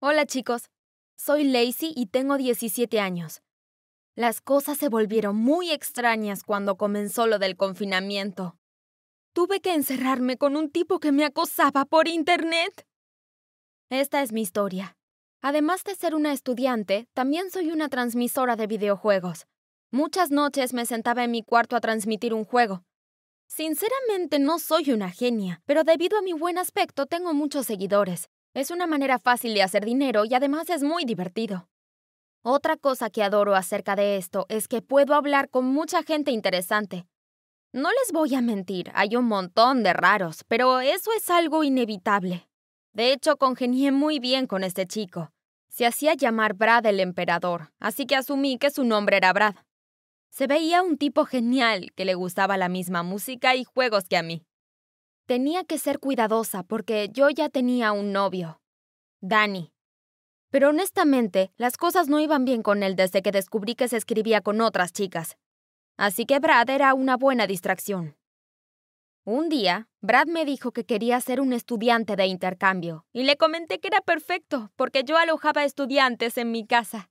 Hola chicos, soy Lacey y tengo 17 años. Las cosas se volvieron muy extrañas cuando comenzó lo del confinamiento. Tuve que encerrarme con un tipo que me acosaba por Internet. Esta es mi historia. Además de ser una estudiante, también soy una transmisora de videojuegos. Muchas noches me sentaba en mi cuarto a transmitir un juego. Sinceramente no soy una genia, pero debido a mi buen aspecto tengo muchos seguidores. Es una manera fácil de hacer dinero y además es muy divertido. Otra cosa que adoro acerca de esto es que puedo hablar con mucha gente interesante. No les voy a mentir, hay un montón de raros, pero eso es algo inevitable. De hecho, congenié muy bien con este chico. Se hacía llamar Brad el Emperador, así que asumí que su nombre era Brad. Se veía un tipo genial que le gustaba la misma música y juegos que a mí. Tenía que ser cuidadosa porque yo ya tenía un novio, Danny. Pero honestamente, las cosas no iban bien con él desde que descubrí que se escribía con otras chicas. Así que Brad era una buena distracción. Un día, Brad me dijo que quería ser un estudiante de intercambio, y le comenté que era perfecto, porque yo alojaba estudiantes en mi casa.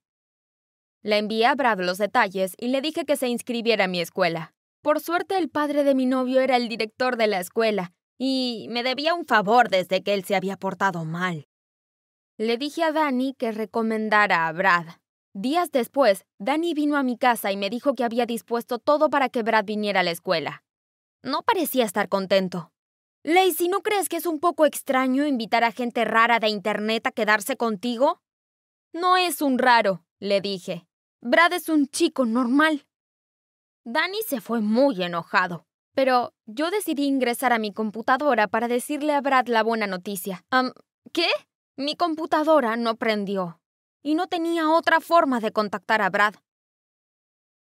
Le envié a Brad los detalles y le dije que se inscribiera en mi escuela. Por suerte, el padre de mi novio era el director de la escuela, y me debía un favor desde que él se había portado mal. Le dije a Danny que recomendara a Brad. Días después, Danny vino a mi casa y me dijo que había dispuesto todo para que Brad viniera a la escuela. No parecía estar contento. Lacey, ¿no crees que es un poco extraño invitar a gente rara de Internet a quedarse contigo? No es un raro, le dije. Brad es un chico normal. Danny se fue muy enojado. Pero yo decidí ingresar a mi computadora para decirle a Brad la buena noticia. ¿Qué? Mi computadora no prendió. Y no tenía otra forma de contactar a Brad.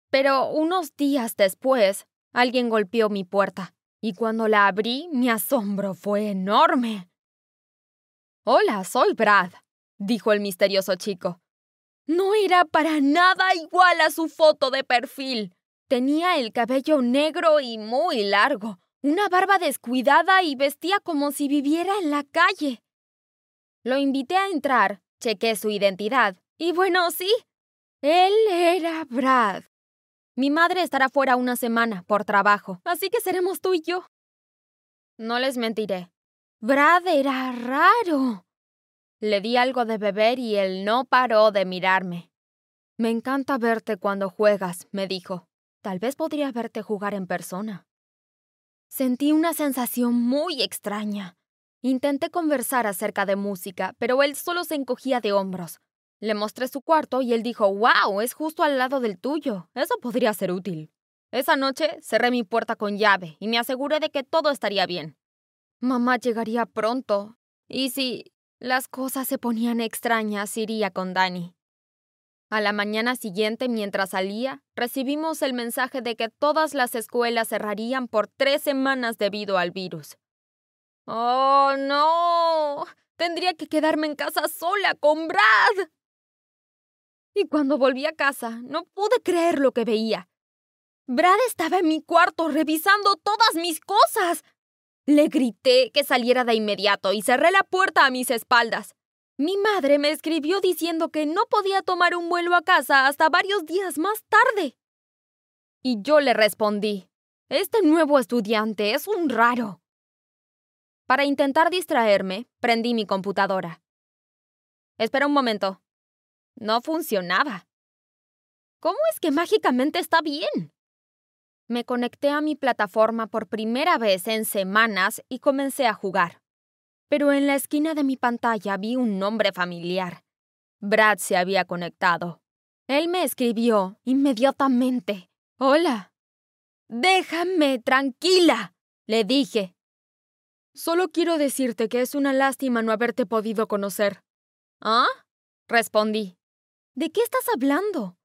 Pero unos días después, alguien golpeó mi puerta. Y cuando la abrí, mi asombro fue enorme. Hola, soy Brad, dijo el misterioso chico. No era para nada igual a su foto de perfil. Tenía el cabello negro y muy largo, una barba descuidada y vestía como si viviera en la calle. Lo invité a entrar, chequé su identidad, y bueno, sí, él era Brad. Mi madre estará fuera una semana por trabajo, así que seremos tú y yo. No les mentiré. Brad era raro. Le di algo de beber y él no paró de mirarme. Me encanta verte cuando juegas, me dijo. Tal vez podría verte jugar en persona. Sentí una sensación muy extraña. Intenté conversar acerca de música, pero él solo se encogía de hombros. Le mostré su cuarto y él dijo, ¡Wow! Es justo al lado del tuyo. Eso podría ser útil. Esa noche cerré mi puerta con llave y me aseguré de que todo estaría bien. Mamá llegaría pronto. Y si las cosas se ponían extrañas, iría con Danny. A la mañana siguiente, mientras salía, recibimos el mensaje de que todas las escuelas cerrarían por tres semanas debido al virus. ¡Oh, no! Tendría que quedarme en casa sola con Brad. Y cuando volví a casa, no pude creer lo que veía. Brad estaba en mi cuarto revisando todas mis cosas. Le grité que saliera de inmediato y cerré la puerta a mis espaldas. Mi madre me escribió diciendo que no podía tomar un vuelo a casa hasta varios días más tarde. Y yo le respondí, este nuevo estudiante es un raro. Para intentar distraerme, prendí mi computadora. Espera un momento. No funcionaba. ¿Cómo es que mágicamente está bien? Me conecté a mi plataforma por primera vez en semanas y comencé a jugar pero en la esquina de mi pantalla vi un nombre familiar. Brad se había conectado. Él me escribió inmediatamente. Hola. Déjame tranquila, le dije. Solo quiero decirte que es una lástima no haberte podido conocer. ¿Ah? respondí. ¿De qué estás hablando?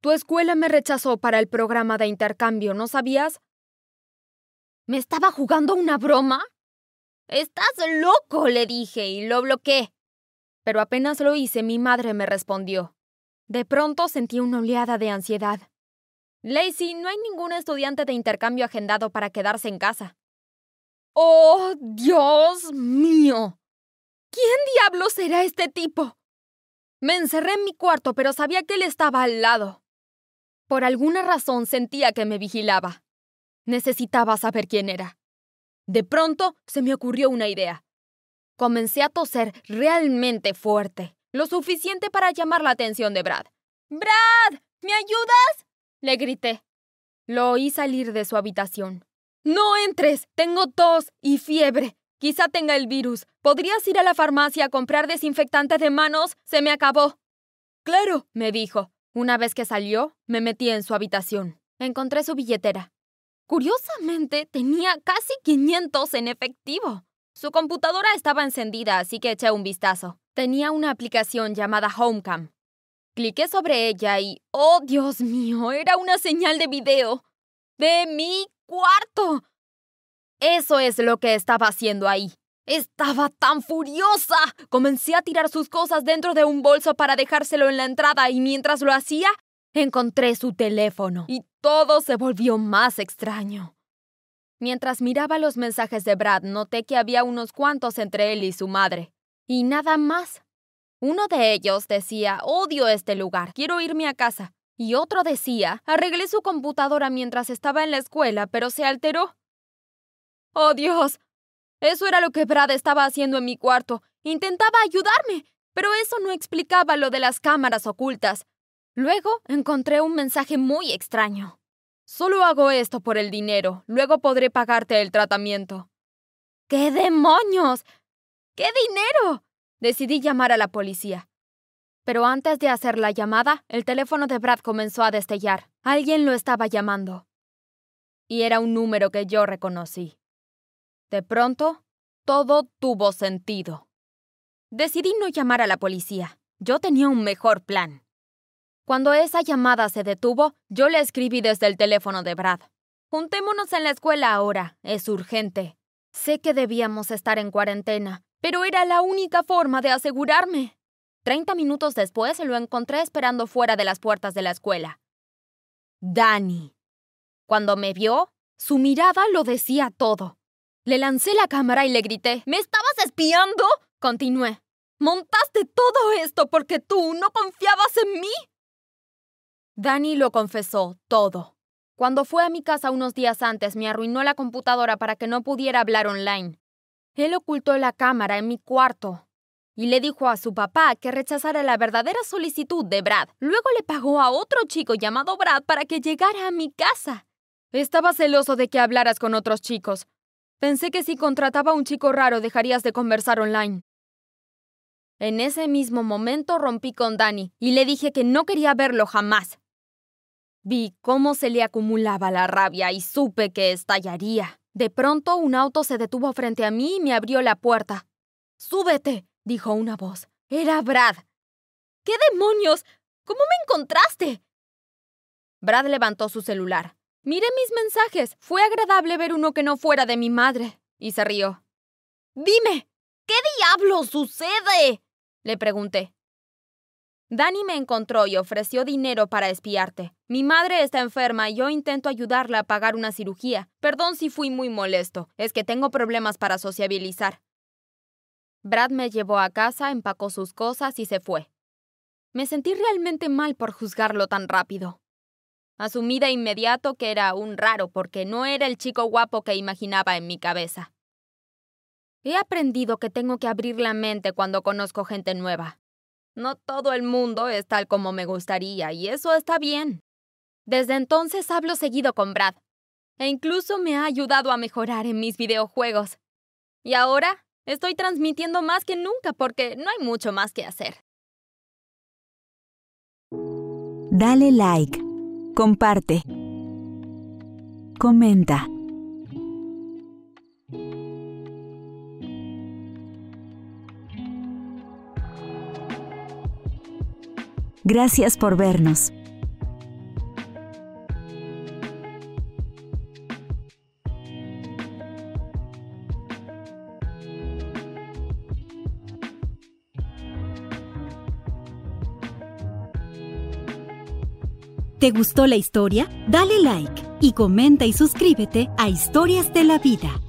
Tu escuela me rechazó para el programa de intercambio, ¿no sabías? ¿Me estaba jugando una broma? Estás loco, le dije y lo bloqueé. Pero apenas lo hice, mi madre me respondió. De pronto sentí una oleada de ansiedad. Lacey, no hay ningún estudiante de intercambio agendado para quedarse en casa. ¡Oh, Dios mío! ¿Quién diablos era este tipo? Me encerré en mi cuarto, pero sabía que él estaba al lado. Por alguna razón sentía que me vigilaba. Necesitaba saber quién era. De pronto se me ocurrió una idea. Comencé a toser realmente fuerte, lo suficiente para llamar la atención de Brad. ¡Brad! ¿Me ayudas? le grité. Lo oí salir de su habitación. No entres. Tengo tos y fiebre. Quizá tenga el virus. ¿Podrías ir a la farmacia a comprar desinfectante de manos? Se me acabó. Claro, me dijo. Una vez que salió, me metí en su habitación. Encontré su billetera. Curiosamente, tenía casi 500 en efectivo. Su computadora estaba encendida, así que eché un vistazo. Tenía una aplicación llamada Homecam. Cliqué sobre ella y, oh Dios mío, era una señal de video. De mi cuarto. Eso es lo que estaba haciendo ahí. Estaba tan furiosa. Comencé a tirar sus cosas dentro de un bolso para dejárselo en la entrada y mientras lo hacía, encontré su teléfono todo se volvió más extraño. Mientras miraba los mensajes de Brad, noté que había unos cuantos entre él y su madre. Y nada más. Uno de ellos decía, odio este lugar, quiero irme a casa. Y otro decía, arreglé su computadora mientras estaba en la escuela, pero se alteró. ¡Oh, Dios! Eso era lo que Brad estaba haciendo en mi cuarto. Intentaba ayudarme, pero eso no explicaba lo de las cámaras ocultas. Luego encontré un mensaje muy extraño. Solo hago esto por el dinero, luego podré pagarte el tratamiento. ¿Qué demonios? ¿Qué dinero? Decidí llamar a la policía. Pero antes de hacer la llamada, el teléfono de Brad comenzó a destellar. Alguien lo estaba llamando. Y era un número que yo reconocí. De pronto, todo tuvo sentido. Decidí no llamar a la policía. Yo tenía un mejor plan. Cuando esa llamada se detuvo, yo le escribí desde el teléfono de Brad. Juntémonos en la escuela ahora. Es urgente. Sé que debíamos estar en cuarentena, pero era la única forma de asegurarme. Treinta minutos después lo encontré esperando fuera de las puertas de la escuela. Danny. Cuando me vio, su mirada lo decía todo. Le lancé la cámara y le grité, ¿Me estabas espiando? Continué. ¿Montaste todo esto porque tú no confiabas en mí? Danny lo confesó todo. Cuando fue a mi casa unos días antes, me arruinó la computadora para que no pudiera hablar online. Él ocultó la cámara en mi cuarto y le dijo a su papá que rechazara la verdadera solicitud de Brad. Luego le pagó a otro chico llamado Brad para que llegara a mi casa. Estaba celoso de que hablaras con otros chicos, Pensé que si contrataba a un chico raro dejarías de conversar online. En ese mismo momento rompí con Danny y le dije que no quería verlo jamás. Vi cómo se le acumulaba la rabia y supe que estallaría. De pronto un auto se detuvo frente a mí y me abrió la puerta. Súbete, dijo una voz. Era Brad. ¿Qué demonios? ¿Cómo me encontraste? Brad levantó su celular. Miré mis mensajes. Fue agradable ver uno que no fuera de mi madre. Y se rió. Dime, ¿qué diablo sucede? Le pregunté. Dani me encontró y ofreció dinero para espiarte. Mi madre está enferma y yo intento ayudarla a pagar una cirugía. Perdón si fui muy molesto, es que tengo problemas para sociabilizar. Brad me llevó a casa, empacó sus cosas y se fue. Me sentí realmente mal por juzgarlo tan rápido. Asumí de inmediato que era un raro porque no era el chico guapo que imaginaba en mi cabeza. He aprendido que tengo que abrir la mente cuando conozco gente nueva. No todo el mundo es tal como me gustaría y eso está bien. Desde entonces hablo seguido con Brad e incluso me ha ayudado a mejorar en mis videojuegos. Y ahora estoy transmitiendo más que nunca porque no hay mucho más que hacer. Dale like Comparte. Comenta. Gracias por vernos. ¿Te gustó la historia? Dale like y comenta y suscríbete a Historias de la Vida.